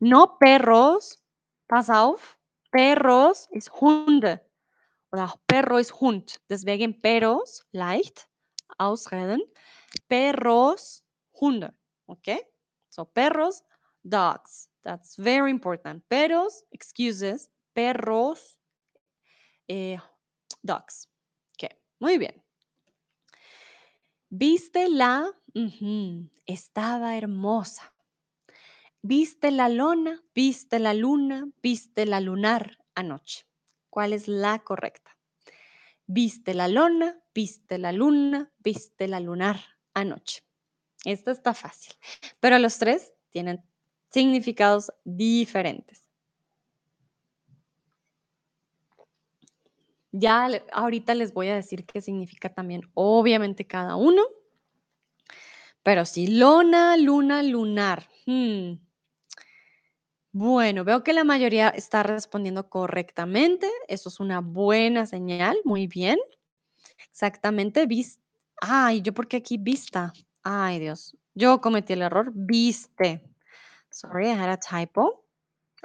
No perros, pass auf, perros ist Hunde. Oder auch Perro ist Hund. Deswegen Perros, leicht, ausreden. Perros, Hunde. Okay? So perros, dogs. That's very important. Perros, excuses. Perros, eh, dogs. Okay, muy bien. ¿Viste la? Ujú, Estaba hermosa. ¿Viste la lona? ¿Viste la luna? ¿Viste la lunar anoche? ¿Cuál es la correcta? Viste la lona, viste la luna, viste la lunar anoche. Esta está fácil, pero los tres tienen significados diferentes. Ya ahorita les voy a decir qué significa también, obviamente, cada uno. Pero sí, lona, luna, lunar. Hmm. Bueno, veo que la mayoría está respondiendo correctamente. Eso es una buena señal. Muy bien. Exactamente. Vis Ay, ¿yo por qué aquí vista? Ay, Dios. Yo cometí el error. Viste. Sorry, I had a typo.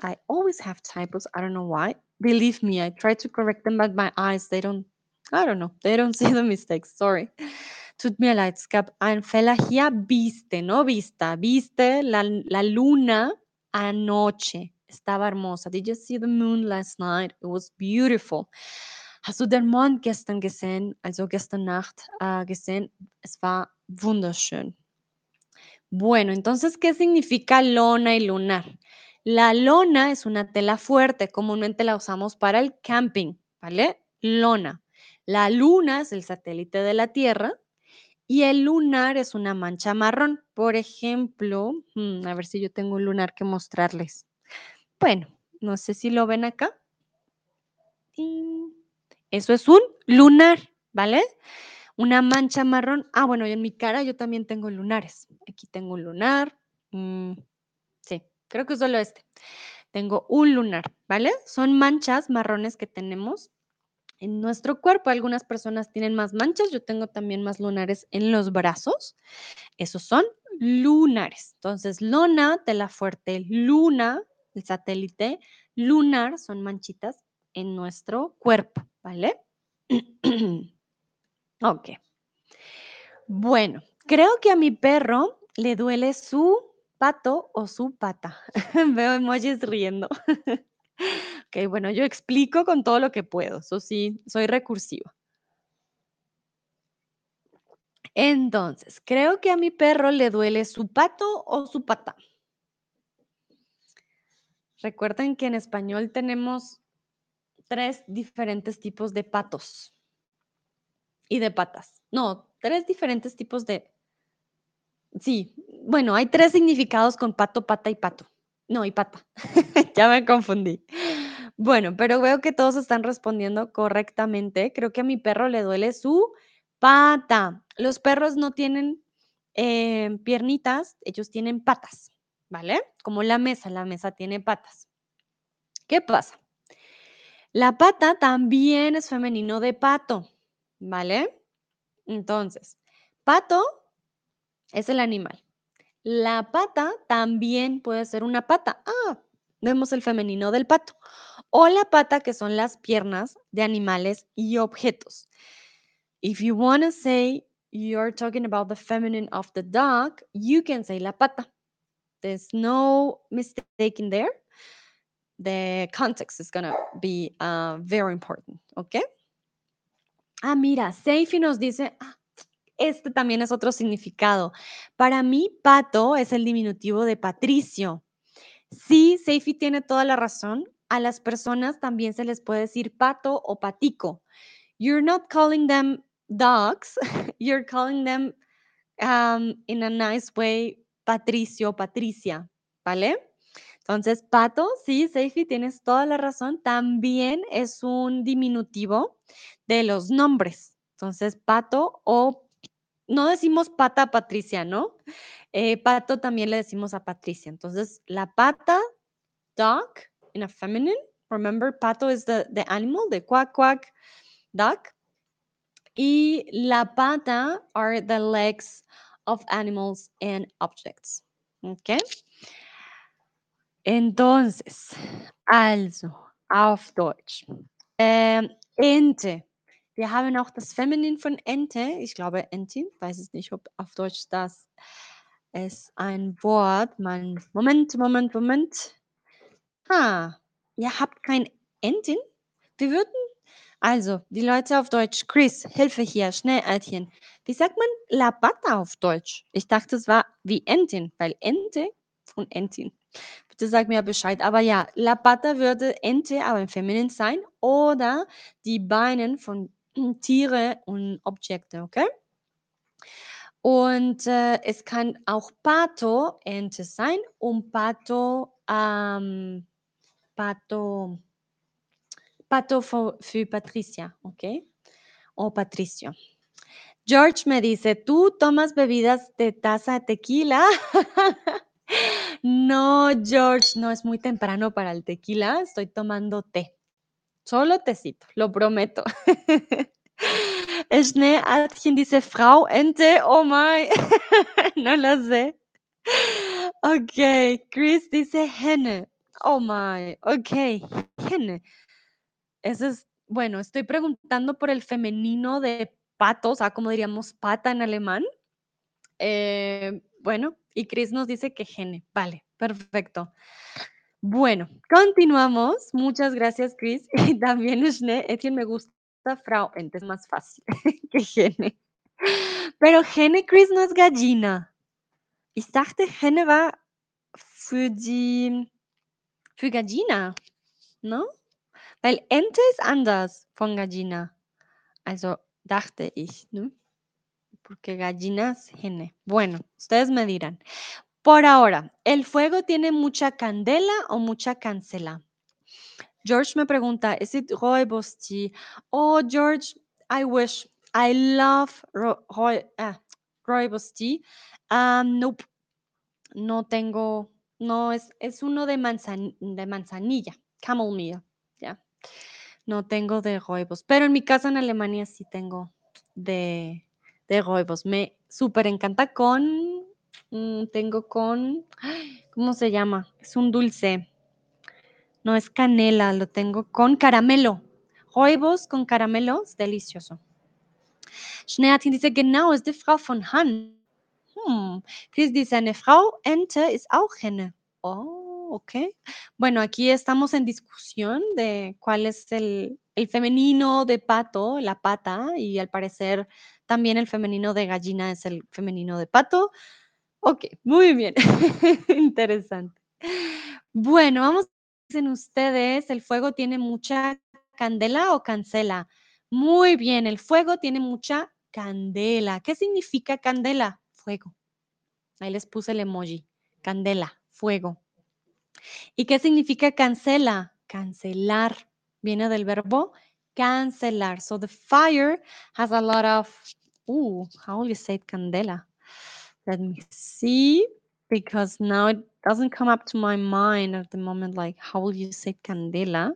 I always have typos. I don't know why. Believe me, I try to correct them, but my eyes, they don't, I don't know, they don't see the mistakes. Sorry. Tut mir leid, es gab einen Fehler. Viste, no vista. Viste la, la luna anoche. Estaba hermosa. Did you see the moon last night? It was beautiful. Hast du den Mond gestern gesehen? Also gestern Nacht äh, gesehen? Es war wunderschön. Bueno, entonces, ¿qué significa lona y lunar? La lona es una tela fuerte, comúnmente la usamos para el camping, ¿vale? Lona. La luna es el satélite de la Tierra y el lunar es una mancha marrón. Por ejemplo, mm, a ver si yo tengo un lunar que mostrarles. Bueno, no sé si lo ven acá. Eso es un lunar, ¿vale? Una mancha marrón. Ah, bueno, en mi cara yo también tengo lunares. Aquí tengo un lunar. Mm, sí, creo que solo este. Tengo un lunar, ¿vale? Son manchas marrones que tenemos en nuestro cuerpo. Algunas personas tienen más manchas, yo tengo también más lunares en los brazos. Esos son lunares. Entonces, lona, tela fuerte, luna, el satélite, lunar son manchitas en nuestro cuerpo, ¿vale? ok. Bueno, creo que a mi perro le duele su pato o su pata. Veo emojis riendo. ok, bueno, yo explico con todo lo que puedo. Eso sí, soy recursiva. Entonces, creo que a mi perro le duele su pato o su pata. Recuerden que en español tenemos tres diferentes tipos de patos y de patas. No, tres diferentes tipos de... Sí, bueno, hay tres significados con pato, pata y pato. No, y pata. ya me confundí. Bueno, pero veo que todos están respondiendo correctamente. Creo que a mi perro le duele su pata. Los perros no tienen eh, piernitas, ellos tienen patas, ¿vale? Como la mesa, la mesa tiene patas. ¿Qué pasa? La pata también es femenino de pato, ¿vale? Entonces, pato es el animal. La pata también puede ser una pata. Ah, vemos el femenino del pato. O la pata, que son las piernas de animales y objetos. If you want to say you're talking about the feminine of the dog, you can say la pata. There's no mistake in there. The context is to be uh, very important, ¿ok? Ah, mira, Seifi nos dice, ah, este también es otro significado. Para mí, pato es el diminutivo de Patricio. Sí, Seifi tiene toda la razón. A las personas también se les puede decir pato o patico. You're not calling them dogs, you're calling them um, in a nice way Patricio, Patricia, ¿vale? Entonces, pato, sí, Seifi, tienes toda la razón. También es un diminutivo de los nombres. Entonces, pato o no decimos pata a Patricia, ¿no? Eh, pato también le decimos a Patricia. Entonces, la pata, dog, in a feminine. Remember, pato is the, the animal, the quack quack duck. Y la pata are the legs of animals and objects. Okay? Entonces, also, auf Deutsch. Ähm, Ente. Wir haben auch das Feminin von Ente. Ich glaube Entin. Weiß es nicht, ob auf Deutsch das ist ein Wort. Man, Moment, Moment, Moment. Ha, ihr habt kein Entin? Wir würden, also die Leute auf Deutsch, Chris, Hilfe hier, schnell, Altchen. Wie sagt man La Pata auf Deutsch? Ich dachte, es war wie Entin, weil Ente und Entin. Bitte sag mir Bescheid. Aber ja, la pata würde Ente, aber im Feminin sein oder die Beinen von Tiere und Objekte, okay? Und, äh, es kann auch Pato, Ente sein und Pato, ähm Pato Pato fo für Patricia, okay? O Patricio. George me dice: "¿Tú tomas bebidas de taza de tequila?" No, George, no es muy temprano para el tequila, estoy tomando té. Solo tecito, lo prometo. Schnee Adchen dice: "Frau Ente", oh my, no lo sé. Okey, Chris dice: "Henne", oh my, okey, Henne. Eso es bueno, estoy preguntando por el femenino de pato, o sea, como diríamos pata en alemán. Eh, bueno, y Chris nos dice que Henne. Vale, perfecto. Bueno, continuamos. Muchas gracias, Chris. Y también Schnee Etienne me gusta Frau Ente, es más fácil que Henne. Pero Henne, Chris, no es gallina. Ich dachte, Henne war für die für Gallina, ¿no? Weil Ente ist anders von Gallina. Also, dachte ich, ¿no? Porque gallina es Henne. Bueno, ustedes me dirán. Por ahora, ¿el fuego tiene mucha candela o mucha cancela? George me pregunta, ¿is it Rooibos-tea? Oh, George, I wish. I love ro roi ah, Rooibos tea. Um, nope. No tengo, no, es es uno de manzan de manzanilla, chamomile, ya. No tengo de Rooibos, pero en mi casa en Alemania sí tengo de de Rooibos. Me superencanta con, mm, tengo con, ¿cómo se llama? Es un dulce. No es canela, lo tengo con caramelo. Rooibos con caramelo es delicioso. Schneehatin dice: "Genau, ist die Frau von Hann." Hm, Chris dice: "Eine Frau Ente ist auch Henne." Oh, okey. Bueno, aquí estamos en discusión de cuál es el el femenino de pato, la pata, y al parecer también el femenino de gallina es el femenino de pato. Okey, muy bien. Interesante. Bueno, vamos dicen ustedes, ¿el fuego tiene mucha candela o cancela? Muy bien, el fuego tiene mucha candela. ¿Qué significa candela? Fuego. Ahí les puse el emoji. Candela, fuego. ¿Y qué significa cancela? Cancelar. Viene del verbo cancelar. So the fire has a lot of ooh, how will you say candela? Let me see, because now it doesn't come up to my mind at the moment, like, how will you say candela?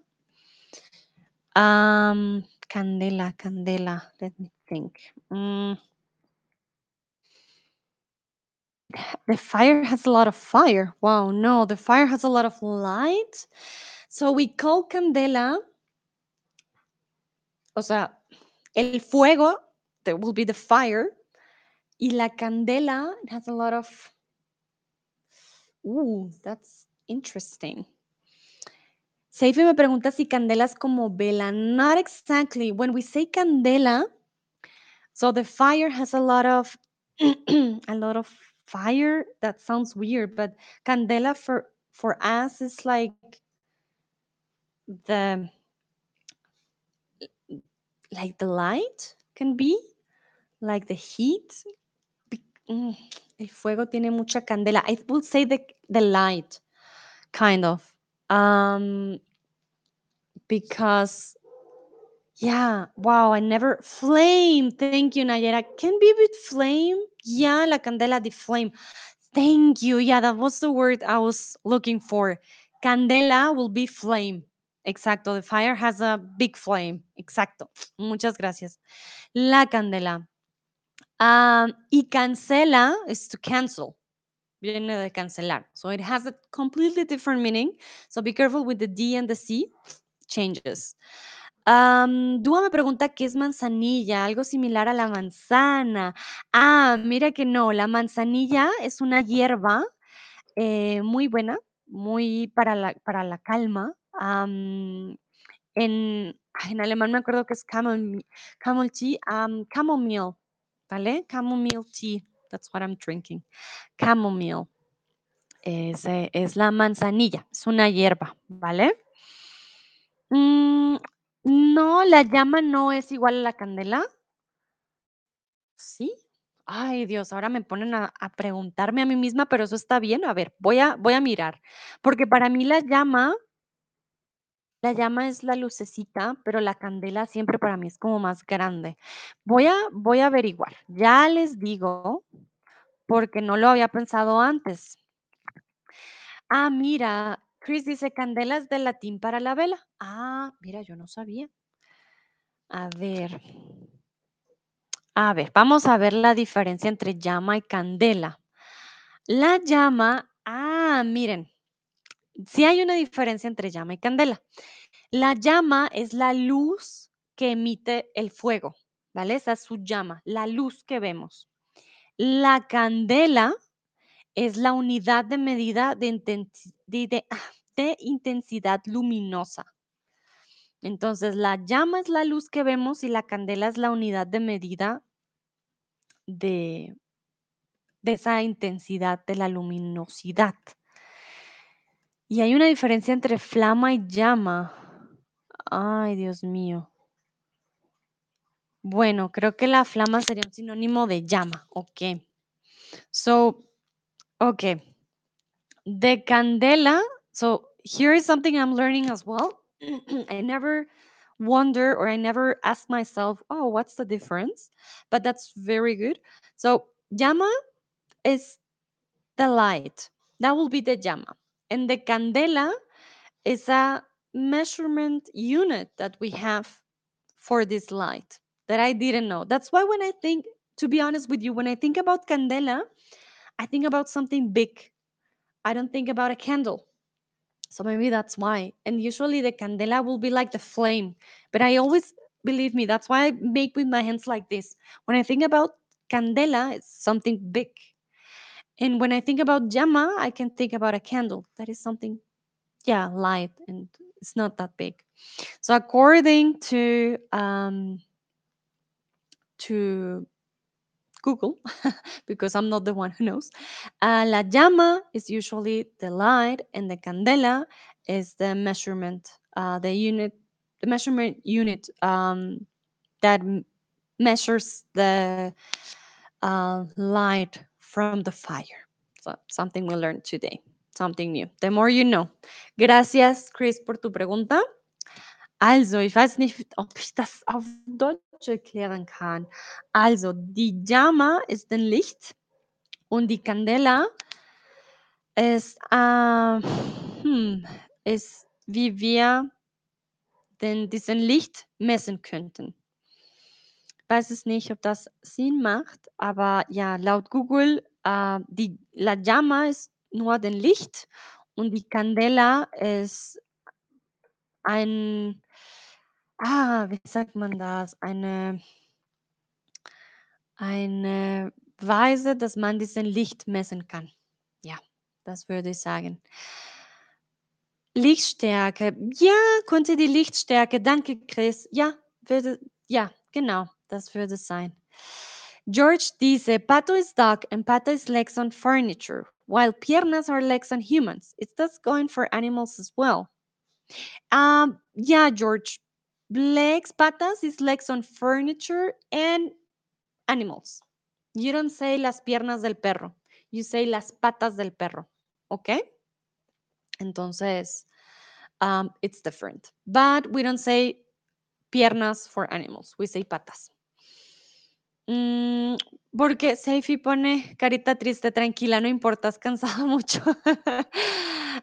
Um, candela, candela, let me think. Mm. The fire has a lot of fire. Wow, no, the fire has a lot of light. So we call candela o sea, el fuego, there will be the fire, y la candela it has a lot of Ooh, that's interesting. Seife me pregunta si candela es como vela. Not exactly. When we say candela, so the fire has a lot of a lot of fire. That sounds weird, but candela for for us is like the like the light can be, like the heat. Mm, el fuego tiene mucha candela. I would say the the light, kind of. Um, because yeah, wow, I never flame. Thank you, Nayera. Can be with flame? Yeah, la candela de flame. Thank you. Yeah, that was the word I was looking for. Candela will be flame. Exacto. The fire has a big flame. Exacto. Muchas gracias. La candela. Um, y cancela is to cancel. Viene de cancelar. So it has a completely different meaning. So be careful with the D and the C. Changes. Am, Dúa me pregunta qué es manzanilla, algo similar a la manzana. Ah, mira que no, la manzanilla es una hierba eh, muy buena, muy para la, para la calma. En, alemán me acuerdo que es camel, tea, chamomile, ¿vale? Chamomile tea, that's what I'm drinking. Chamomile. ese es la manzanilla, es una hierba, ¿vale? Mm, no, la llama no es igual a la candela. ¿Sí? Ay, Dios, ahora me ponen a a preguntarme a mí misma, pero eso está bien. A ver, voy a voy a mirar, porque para mí la llama la llama es la lucecita, pero la candela siempre para mí es como más grande. Voy a voy a averiguar. Ya les digo, porque no lo había pensado antes. Ah, mira, Chris dice: "Candela es del latín para la vela". Ah, mira, yo no sabía. A ver. A ver, vamos a ver la diferencia entre llama y candela. La llama ah, miren, sí hay una diferencia entre llama y candela. La llama es la luz que emite el fuego, ¿vale? Esa es su llama, la luz que vemos. La candela es la unidad de medida de ah, intensidad luminosa. Entonces, la llama es la luz que vemos y la candela es la unidad de medida de esa intensidad de la luminosidad. Y hay una diferencia entre flama y llama. Ay, Dios mío. Bueno, creo que la flama sería un sinónimo de llama. Okey. So, okay. De candela so here is something I'm learning as well. I never wonder or I never ask myself, "Oh, what's the difference?" But that's very good. So, llama is the light. That will be the llama. And the candela is a measurement unit that we have for this light that I didn't know. That's why when I think to be honest with you, when I think about candela, I think about something big. I don't think about a candle. So maybe that's why. And usually the candela will be like the flame, but I always believe me, that's why I make with my hands like this. When I think about candela, it's something big. And when I think about llama, I can think about a candle. That is something, yeah, light and it's not that big. So according to um, to Google, because I'm not the one who knows, uh, la llama is usually the light, and the candela is the measurement, uh, the unit, the measurement unit um, that measures the uh, light from the fire. So something we learned today, something new. The more you know. Gracias, Chris, por tu pregunta. Also, ich weiß nicht, ob ich das auf Deutsch erklären kann. Also, die Llama ist ein Licht und die Candela ist, äh, hm, ist, wie wir denn diesen Licht messen könnten. Weiß es nicht, ob das Sinn macht, aber ja, laut Google, äh, die La Llama ist nur den Licht und die Candela ist ein ah, wie sagt man das? Eine eine Weise, dass man diesen Licht messen kann. Ja, das würde ich sagen. Lichtstärke. Ja, konnte die Lichtstärke. Danke, Chris. Ja, würde ja, genau, würde es sein. George dice, Pato is dog and Pato is legs on furniture, while piernas are legs on humans. Is that going for animals as well? Um, yeah, George. Legs, patas is legs on furniture and animals. You don't say las piernas del perro. You say las patas del perro. Okay? Entonces, um, it's different. But we don't say piernas for animals. We say patas. Mm, porque Seifi pone carita triste, tranquila, no importa, has cansado mucho.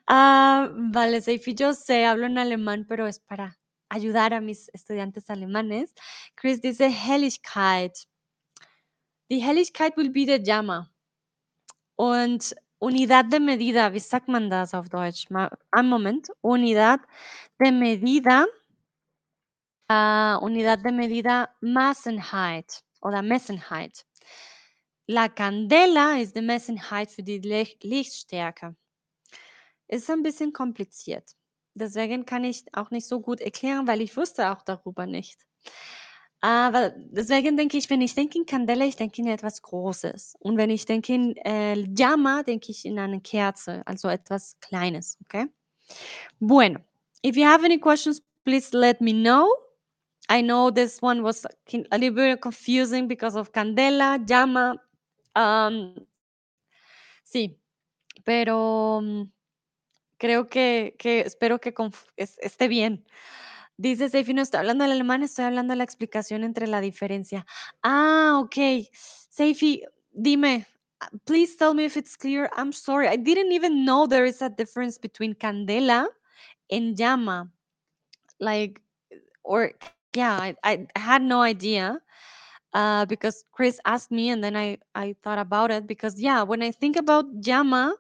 Ah, vale, Seifi, yo sé, hablo en alemán, pero es para ayudar a mis estudiantes alemanes. Chris dice Helligkeit. Die Helligkeit will be the Llama. Und Unidad de medida, wie sagt man das auf Deutsch? Ma einen Moment. Unidad de medida ah, Unidad de medida Massenheit oder Messenheit. La candela ist die Messenheit für die Licht Lichtstärke. Ist ein bisschen kompliziert. Deswegen kann ich auch nicht so gut erklären, weil ich wusste auch darüber nicht. Aber deswegen denke ich, wenn ich denke in Candela, ich denke in etwas Großes. Und wenn ich denke in äh, Llama, denke ich in eine Kerze, also etwas Kleines, okay? Bueno, if you have any questions, please let me know. I know this one was a little bit confusing because of Candela, Llama. Um, sí, pero mm, creo que, que espero que esté bien. Dice Seifi, no estoy hablando del alemán, estoy hablando de la explicación entre la diferencia. Ah, ok. Seifi, dime, please tell me if it's clear. I'm sorry. I didn't even know there is a difference between candela and llama. Like, or yeah, I, I had no idea uh, because Chris asked me and then I, I thought about it because, yeah, when I think about llama,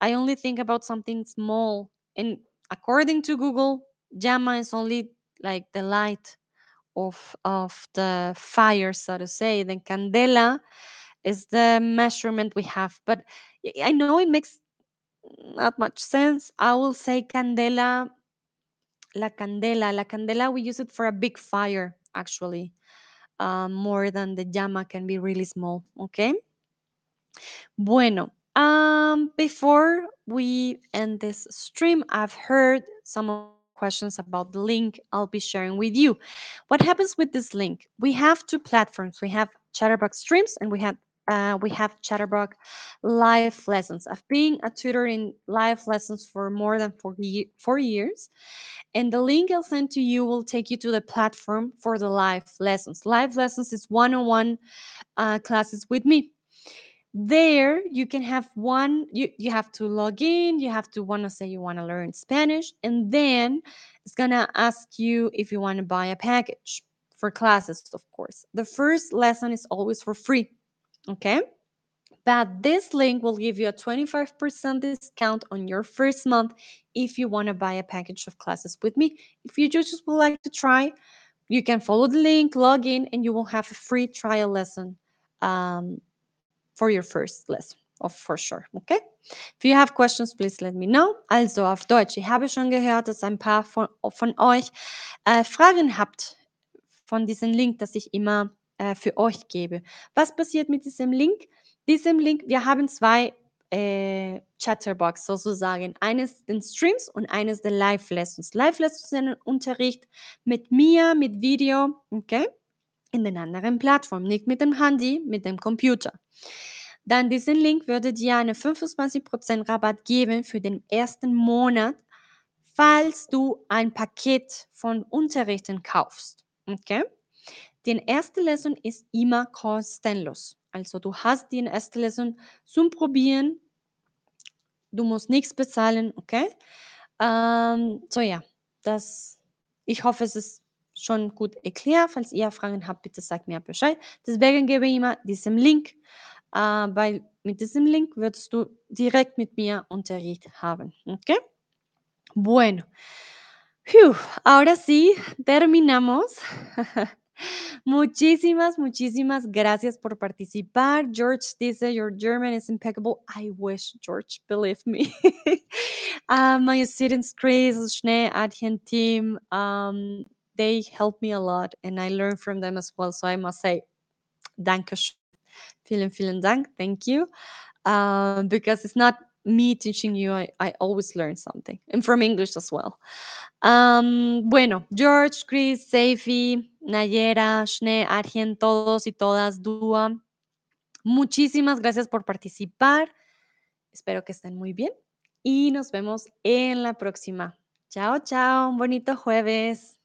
I only think about something small. And according to Google, llama is only like the light of of the fire, so to say. Then candela is the measurement we have. But I know it makes not much sense. I will say candela, la candela. La candela, we use it for a big fire, actually, um, more than the llama can be really small. Okay. Bueno, um, before we end this stream, I've heard some questions about the link I'll be sharing with you. What happens with this link? We have two platforms. We have Chatterbox Streams and we have uh, we have Chatterbox live lessons. I've been a tutor in live lessons for more than four, four years. And the link I'll send to you will take you to the platform for the live lessons. Live lessons is one-on-one uh, classes with me there you can have one you, you have to log in you have to want to say you want to learn spanish and then it's gonna ask you if you want to buy a package for classes of course the first lesson is always for free okay but this link will give you a 25% discount on your first month if you want to buy a package of classes with me if you just would like to try you can follow the link log in and you will have a free trial lesson um, for your first lesson, of for sure, okay? If you have questions, please let me know. Also auf Deutsch. Ich habe schon gehört, dass ein paar von, von euch äh, Fragen habt von diesem Link, dass ich immer äh, für euch gebe. Was passiert mit diesem Link? Diesem Link, wir haben zwei äh, Chatterbox sozusagen. Eines den Streams und eines der Live-Lessons. Live-Lessons sind ein Unterricht mit mir, mit Video, okay? In den anderen Plattformen, nicht mit dem Handy, mit dem Computer. Dann diesen Link würde dir eine 25% Rabatt geben für den ersten Monat, falls du ein Paket von Unterrichten kaufst. Okay? Die erste Lesson ist immer kostenlos. Also du hast die erste Lesson zum Probieren. Du musst nichts bezahlen, okay? Ähm, so ja, das, ich hoffe, es ist schon gut erklärt. Falls ihr Fragen habt, bitte sagt mir Bescheid. Deswegen gebe ich immer diesen Link äh, weil mit diesem Link würdest du direkt mit mir Unterricht haben. ¿Ok? Bueno. Whew, ahora sí, terminamos. muchísimas, muchísimas gracias por participar. George dice, Your German is impeccable. I wish, George, believe me. uh, my students, Chris, Schnee, Adyen team, um, they help me a lot and I learn from them as well. So I must say, Dankeschön. Vielen, vielen Dank. Thank you. Uh, because it's not me teaching you, I, always learn something. And from English as well. Um, bueno, George, Chris, Seifi, Nayera, Shne, Arjen, todos y todas, Dua. Muchísimas gracias por participar. Espero que estén muy bien y nos vemos en la próxima. Chao, chao. Un bonito jueves.